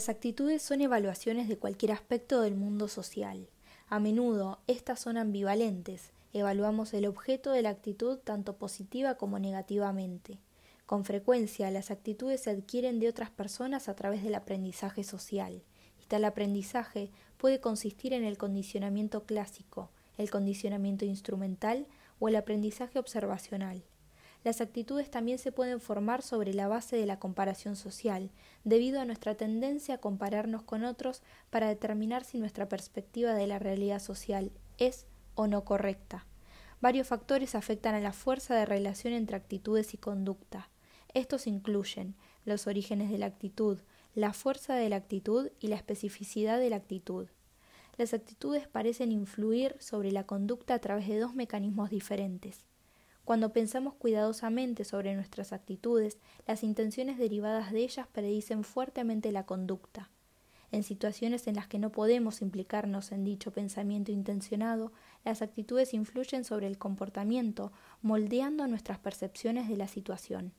Las actitudes son evaluaciones de cualquier aspecto del mundo social. A menudo estas son ambivalentes. Evaluamos el objeto de la actitud tanto positiva como negativamente. Con frecuencia las actitudes se adquieren de otras personas a través del aprendizaje social. Y tal aprendizaje puede consistir en el condicionamiento clásico, el condicionamiento instrumental o el aprendizaje observacional. Las actitudes también se pueden formar sobre la base de la comparación social, debido a nuestra tendencia a compararnos con otros para determinar si nuestra perspectiva de la realidad social es o no correcta. Varios factores afectan a la fuerza de relación entre actitudes y conducta. Estos incluyen los orígenes de la actitud, la fuerza de la actitud y la especificidad de la actitud. Las actitudes parecen influir sobre la conducta a través de dos mecanismos diferentes. Cuando pensamos cuidadosamente sobre nuestras actitudes, las intenciones derivadas de ellas predicen fuertemente la conducta. En situaciones en las que no podemos implicarnos en dicho pensamiento intencionado, las actitudes influyen sobre el comportamiento, moldeando nuestras percepciones de la situación.